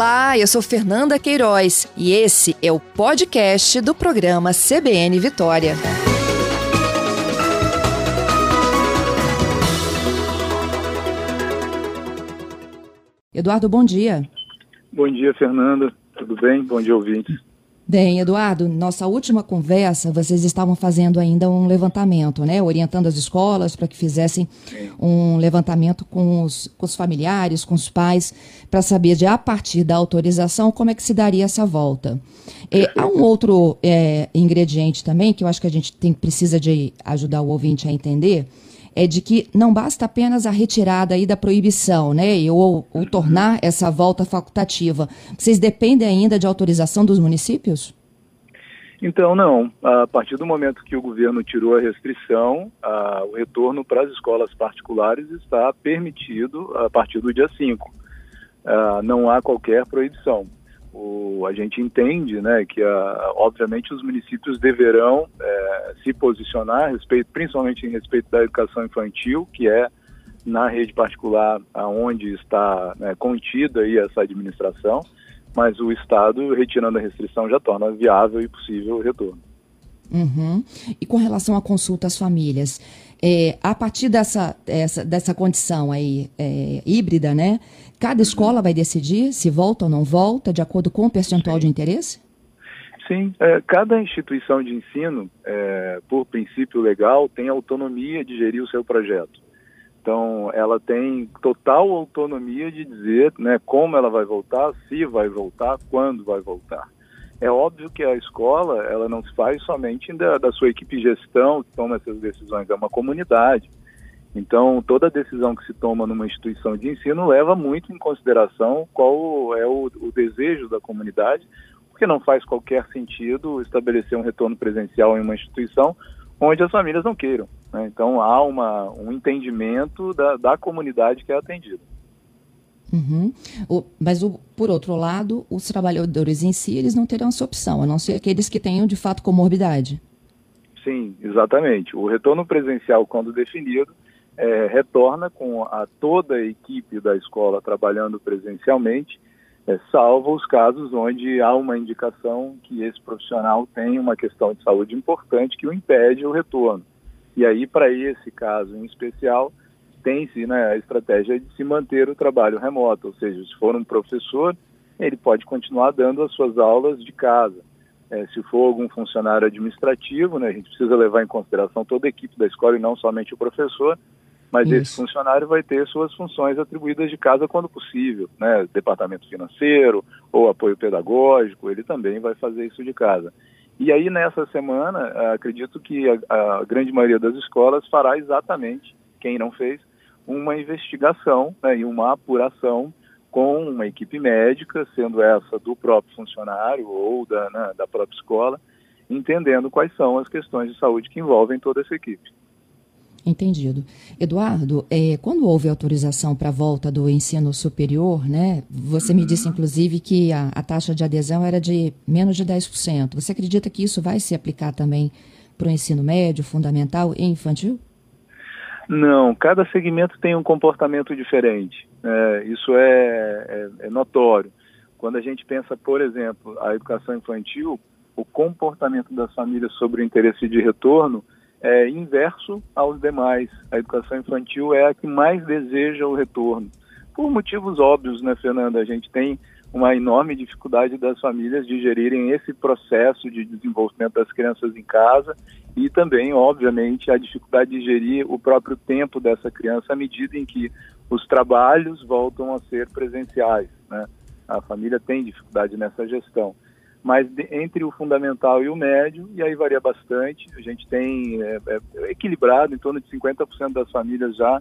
Olá, eu sou Fernanda Queiroz e esse é o podcast do programa CBN Vitória. Eduardo, bom dia. Bom dia, Fernanda. Tudo bem? Bom dia, ouvintes. Bem, Eduardo, nossa última conversa, vocês estavam fazendo ainda um levantamento, né? Orientando as escolas para que fizessem um levantamento com os, com os familiares, com os pais, para saber de a partir da autorização como é que se daria essa volta. É, há um outro é, ingrediente também que eu acho que a gente tem, precisa de ajudar o ouvinte a entender é de que não basta apenas a retirada aí da proibição, né, ou, ou tornar essa volta facultativa. Vocês dependem ainda de autorização dos municípios? Então, não. A partir do momento que o governo tirou a restrição, a, o retorno para as escolas particulares está permitido a partir do dia 5. Ah, não há qualquer proibição o, a gente entende né, que, a, obviamente, os municípios deverão é, se posicionar, a respeito, principalmente em respeito da educação infantil, que é na rede particular aonde está né, contida aí essa administração, mas o Estado, retirando a restrição, já torna viável e possível o retorno. Uhum. E com relação à consulta às famílias, é, a partir dessa, essa, dessa condição aí é, híbrida, né? Cada escola vai decidir se volta ou não volta, de acordo com o percentual Sim. de interesse? Sim, é, cada instituição de ensino, é, por princípio legal, tem autonomia de gerir o seu projeto. Então, ela tem total autonomia de dizer né, como ela vai voltar, se vai voltar, quando vai voltar. É óbvio que a escola ela não se faz somente da, da sua equipe de gestão que toma essas decisões, é uma comunidade. Então, toda decisão que se toma numa instituição de ensino leva muito em consideração qual é o, o desejo da comunidade, porque não faz qualquer sentido estabelecer um retorno presencial em uma instituição onde as famílias não queiram. Né? Então, há uma, um entendimento da, da comunidade que é atendida. Uhum. O, mas, o, por outro lado, os trabalhadores em si, eles não terão essa opção, a não ser aqueles que tenham, de fato, comorbidade. Sim, exatamente. O retorno presencial, quando definido, é, retorna com a, toda a equipe da escola trabalhando presencialmente, é, salvo os casos onde há uma indicação que esse profissional tem uma questão de saúde importante que o impede o retorno. E aí, para esse caso em especial, tem-se né, a estratégia de se manter o trabalho remoto, ou seja, se for um professor, ele pode continuar dando as suas aulas de casa. É, se for algum funcionário administrativo, né, a gente precisa levar em consideração toda a equipe da escola e não somente o professor, mas Isso. esse funcionário vai ter suas funções atribuídas de casa quando possível, né, departamento financeiro ou apoio pedagógico, ele também vai fazer isso de casa. E aí nessa semana, acredito que a, a grande maioria das escolas fará exatamente, quem não fez, uma investigação né, e uma apuração com uma equipe médica, sendo essa do próprio funcionário ou da, né, da própria escola, entendendo quais são as questões de saúde que envolvem toda essa equipe. Entendido. Eduardo, é, quando houve autorização para a volta do ensino superior, né, você me disse inclusive que a, a, taxa de adesão era de menos de 10%. Você acredita que isso vai se aplicar também para o ensino médio, fundamental e infantil? Não, cada segmento tem um comportamento diferente. É, isso é, é, é notório. Quando a gente pensa, por exemplo, a educação infantil, o comportamento das famílias sobre o interesse de retorno é inverso aos demais. A educação infantil é a que mais deseja o retorno. Por motivos óbvios, né, Fernanda? A gente tem uma enorme dificuldade das famílias de gerirem esse processo de desenvolvimento das crianças em casa e também, obviamente, a dificuldade de gerir o próprio tempo dessa criança à medida em que os trabalhos voltam a ser presenciais. Né? A família tem dificuldade nessa gestão. Mas de, entre o fundamental e o médio, e aí varia bastante, a gente tem é, é, equilibrado em torno de 50% das famílias já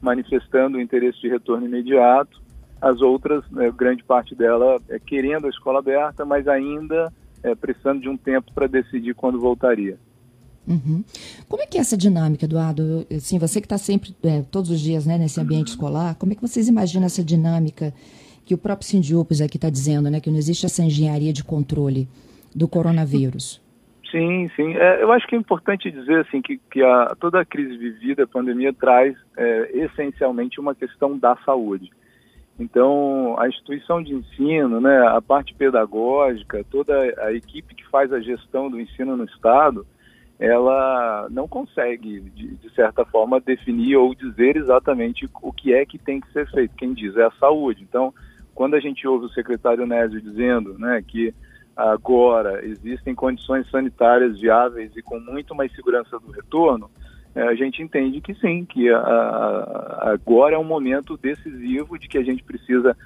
manifestando o interesse de retorno imediato, as outras, né, grande parte dela é querendo a escola aberta, mas ainda é, precisando de um tempo para decidir quando voltaria. Uhum. Como é que é essa dinâmica, Eduardo? Assim, você que está sempre, é, todos os dias, né, nesse ambiente escolar, como é que vocês imaginam essa dinâmica que o próprio Sindiopes aqui está dizendo, né, que não existe essa engenharia de controle do coronavírus? Sim, sim. É, eu acho que é importante dizer assim que, que a, toda a crise vivida, a pandemia, traz é, essencialmente uma questão da saúde. Então, a instituição de ensino, né, a parte pedagógica, toda a equipe que faz a gestão do ensino no Estado, ela não consegue, de, de, certa forma, definir ou dizer exatamente o que é que tem que ser feito. Quem diz é a saúde. Então, quando a gente ouve o secretário Nésio dizendo né, que agora existem condições sanitárias viáveis e com muito mais segurança do retorno, a gente entende que sim, que a, a, agora é um momento decisivo de que a gente precisa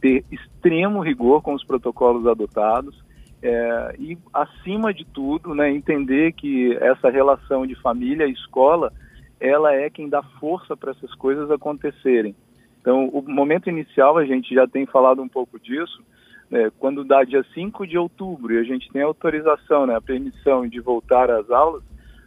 ter extremo rigor com os protocolos adotados é, e, acima de tudo, né, entender que essa relação de família e escola, ela é quem dá força para essas coisas acontecerem. Então, o momento inicial, a gente já tem falado um pouco disso, né, quando dá dia 5 de outubro e a gente tem autorização, né, a permissão de voltar às aulas,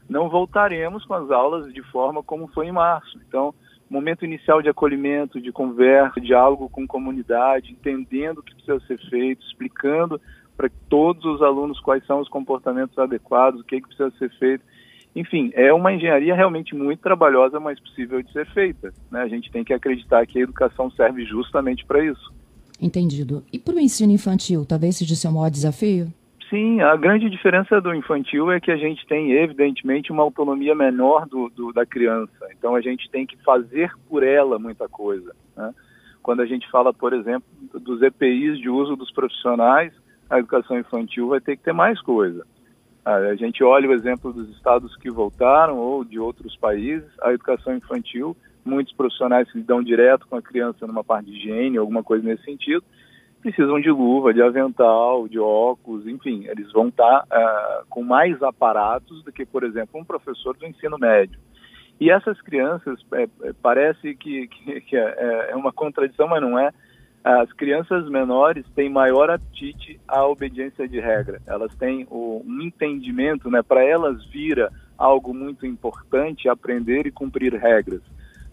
não voltaremos com as aulas de forma como foi em março. Então, momento inicial de acolhimento, de conversa, diálogo com comunidade, entendendo o que precisa ser feito, explicando para todos os alunos quais são os comportamentos adequados, o que, é que precisa ser feito. Enfim, é uma engenharia realmente muito trabalhosa, mas possível de ser feita. Né? A gente tem que acreditar que a educação serve justamente para isso. Entendido. E para o ensino infantil, talvez seja o seu maior desafio? Sim, a grande diferença do infantil é que a gente tem, evidentemente, uma autonomia menor do, do da criança. Então, a gente tem que fazer por ela muita coisa. Né? Quando a gente fala, por exemplo, dos EPIs de uso dos profissionais, a educação infantil vai ter que ter mais coisa. A gente olha o exemplo dos estados que voltaram ou de outros países, a educação infantil, muitos profissionais que lidam direto com a criança numa parte de higiene, alguma coisa nesse sentido, precisam de luva, de avental, de óculos, enfim, eles vão estar uh, com mais aparatos do que, por exemplo, um professor do ensino médio. E essas crianças, é, é parece que, que, que é, é uma contradição, mas não é, as crianças menores têm maior apetite à obediência de regra. Elas têm o, um entendimento, né? Para elas vira algo muito importante aprender e cumprir regras.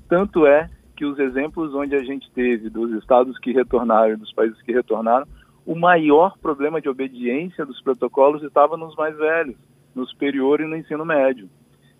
Tanto é que os exemplos onde a gente teve dos estados que retornaram, dos países que retornaram, o maior problema de obediência dos protocolos estava nos mais velhos, no superior e no ensino médio.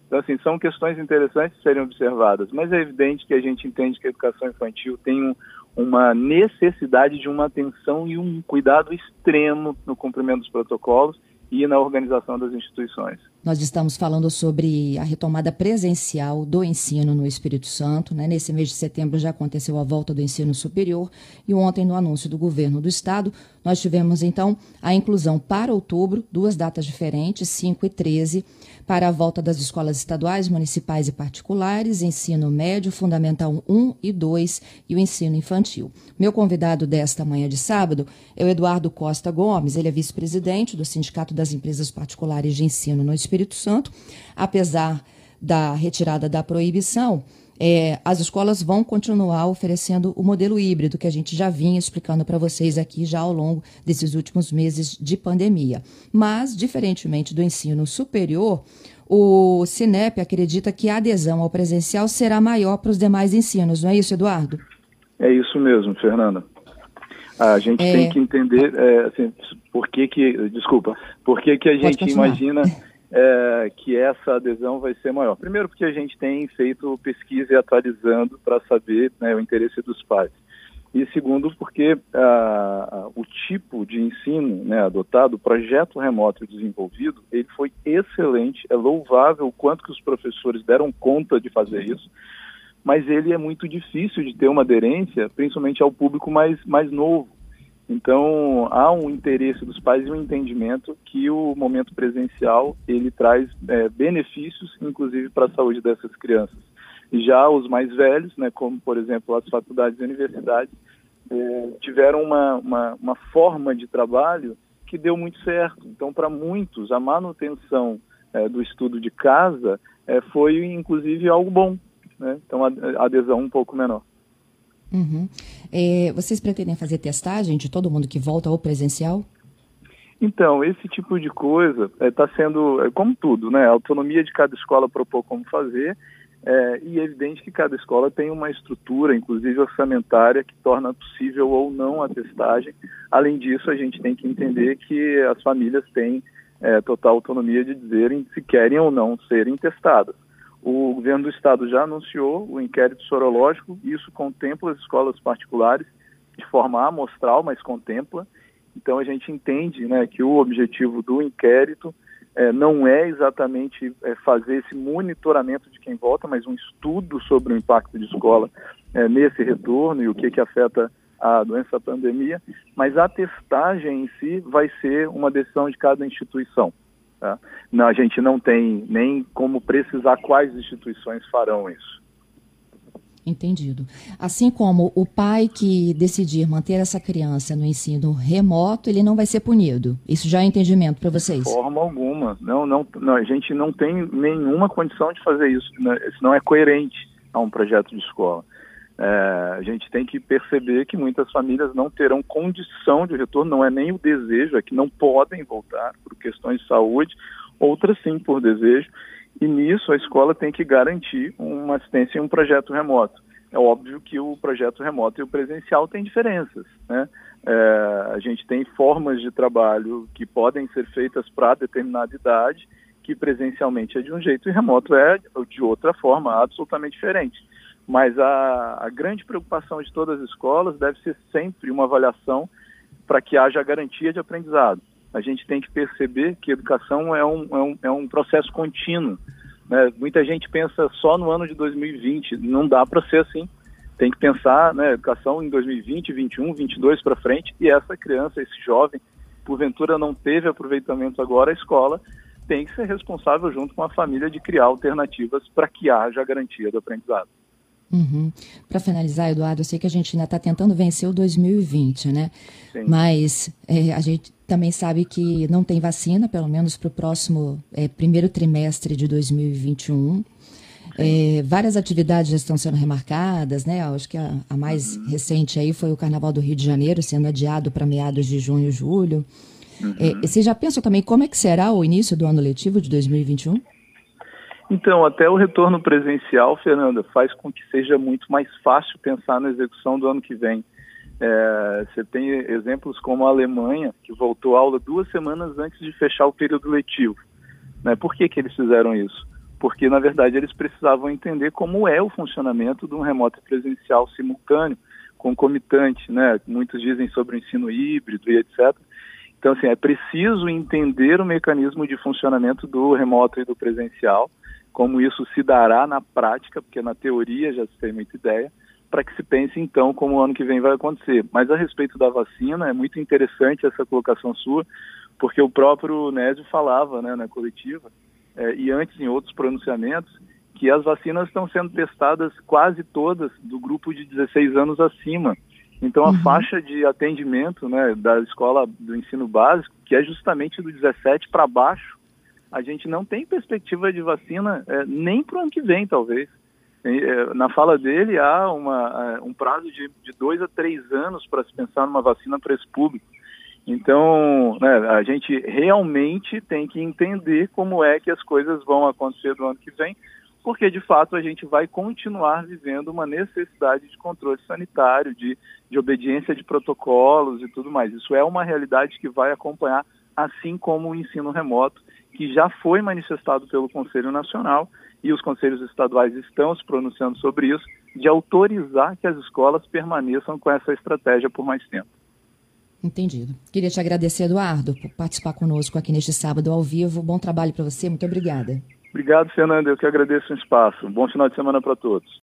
Então, assim, são questões interessantes de serem observadas, mas é evidente que a gente entende que a educação infantil tem um, uma necessidade de uma atenção e um cuidado extremo no cumprimento dos protocolos e na organização das instituições. Nós estamos falando sobre a retomada presencial do ensino no Espírito Santo. Né? Nesse mês de setembro já aconteceu a volta do ensino superior e ontem, no anúncio do governo do estado, nós tivemos então a inclusão para outubro, duas datas diferentes, 5 e 13, para a volta das escolas estaduais, municipais e particulares, ensino médio, fundamental 1 e 2 e o ensino infantil. Meu convidado desta manhã de sábado é o Eduardo Costa Gomes, ele é vice-presidente do Sindicato das Empresas Particulares de Ensino no Espírito Espírito Santo, apesar da retirada da proibição, é, as escolas vão continuar oferecendo o modelo híbrido que a gente já vinha explicando para vocês aqui já ao longo desses últimos meses de pandemia. Mas, diferentemente do ensino superior, o Cinep acredita que a adesão ao presencial será maior para os demais ensinos, não é isso, Eduardo? É isso mesmo, Fernanda. A gente é... tem que entender, é, assim, por que que, desculpa, por que que a gente imagina é, que essa adesão vai ser maior. Primeiro, porque a gente tem feito pesquisa e atualizando para saber né, o interesse dos pais. E segundo, porque ah, o tipo de ensino né, adotado, o projeto remoto desenvolvido, ele foi excelente, é louvável o quanto que os professores deram conta de fazer isso, mas ele é muito difícil de ter uma aderência, principalmente ao público mais, mais novo. Então, há um interesse dos pais e um entendimento que o momento presencial ele traz é, benefícios, inclusive para a saúde dessas crianças. Já os mais velhos, né, como por exemplo as faculdades e universidades, é, tiveram uma, uma, uma, forma de trabalho que deu muito certo. Então, para muitos, a manutenção é, do estudo de casa é, foi inclusive algo bom. Né? Então, a adesão um pouco menor. Uhum. É, vocês pretendem fazer testagem de todo mundo que volta ao presencial? Então, esse tipo de coisa está é, sendo, é, como tudo, né? A autonomia de cada escola propor como fazer, é, e é evidente que cada escola tem uma estrutura, inclusive orçamentária, que torna possível ou não a testagem. Além disso, a gente tem que entender que as famílias têm é, total autonomia de dizerem se querem ou não serem testadas. O governo do estado já anunciou o inquérito sorológico, isso contempla as escolas particulares de forma amostral, mas contempla. Então a gente entende né, que o objetivo do inquérito é, não é exatamente é, fazer esse monitoramento de quem volta, mas um estudo sobre o impacto de escola é, nesse retorno e o que, que afeta a doença a pandemia, mas a testagem em si vai ser uma decisão de cada instituição. Tá? Não, a gente não tem nem como precisar quais instituições farão isso. Entendido. Assim como o pai que decidir manter essa criança no ensino remoto, ele não vai ser punido. Isso já é entendimento para vocês? De forma alguma. Não, não, não, a gente não tem nenhuma condição de fazer isso. Isso não é coerente a um projeto de escola. É, a gente tem que perceber que muitas famílias não terão condição de retorno, não é nem o desejo, é que não podem voltar por questões de saúde, outras sim por desejo. E nisso a escola tem que garantir uma assistência em um projeto remoto. É óbvio que o projeto remoto e o presencial têm diferenças. Né? É, a gente tem formas de trabalho que podem ser feitas para determinada idade, que presencialmente é de um jeito e remoto é de outra forma, absolutamente diferente. Mas a, a grande preocupação de todas as escolas deve ser sempre uma avaliação para que haja garantia de aprendizado a gente tem que perceber que educação é um, é um, é um processo contínuo. Né? Muita gente pensa só no ano de 2020, não dá para ser assim. Tem que pensar né, educação em 2020, 21, 22 para frente, e essa criança, esse jovem, porventura não teve aproveitamento agora, a escola tem que ser responsável junto com a família de criar alternativas para que haja garantia do aprendizado. Uhum. Para finalizar, Eduardo, eu sei que a gente ainda está tentando vencer o 2020, né? Sim. Mas é, a gente também sabe que não tem vacina, pelo menos para o próximo é, primeiro trimestre de 2021. É, várias atividades já estão sendo remarcadas, né? Acho que a, a mais uhum. recente aí foi o Carnaval do Rio de Janeiro, sendo adiado para meados de junho e julho. Uhum. É, você já pensa também como é que será o início do ano letivo de 2021? Então, até o retorno presencial, Fernanda, faz com que seja muito mais fácil pensar na execução do ano que vem. É, você tem exemplos como a Alemanha, que voltou à aula duas semanas antes de fechar o período letivo. Né? Por que, que eles fizeram isso? Porque, na verdade, eles precisavam entender como é o funcionamento de um remoto presencial simultâneo, concomitante. Né? Muitos dizem sobre o ensino híbrido e etc. Então, assim, é preciso entender o mecanismo de funcionamento do remoto e do presencial como isso se dará na prática, porque na teoria já se tem muita ideia, para que se pense então como o ano que vem vai acontecer. Mas a respeito da vacina, é muito interessante essa colocação sua, porque o próprio Nésio falava né, na coletiva, é, e antes em outros pronunciamentos, que as vacinas estão sendo testadas quase todas do grupo de 16 anos acima. Então a uhum. faixa de atendimento né, da escola do ensino básico, que é justamente do 17 para baixo, a gente não tem perspectiva de vacina é, nem para o ano que vem, talvez. É, na fala dele, há uma, é, um prazo de, de dois a três anos para se pensar numa vacina para esse público. Então, né, a gente realmente tem que entender como é que as coisas vão acontecer no ano que vem, porque de fato a gente vai continuar vivendo uma necessidade de controle sanitário, de, de obediência de protocolos e tudo mais. Isso é uma realidade que vai acompanhar, assim como o ensino remoto que já foi manifestado pelo Conselho Nacional e os conselhos estaduais estão se pronunciando sobre isso, de autorizar que as escolas permaneçam com essa estratégia por mais tempo. Entendido. Queria te agradecer, Eduardo, por participar conosco aqui neste sábado ao vivo. Bom trabalho para você, muito obrigada. Obrigado, Fernanda. Eu que agradeço o espaço. bom final de semana para todos.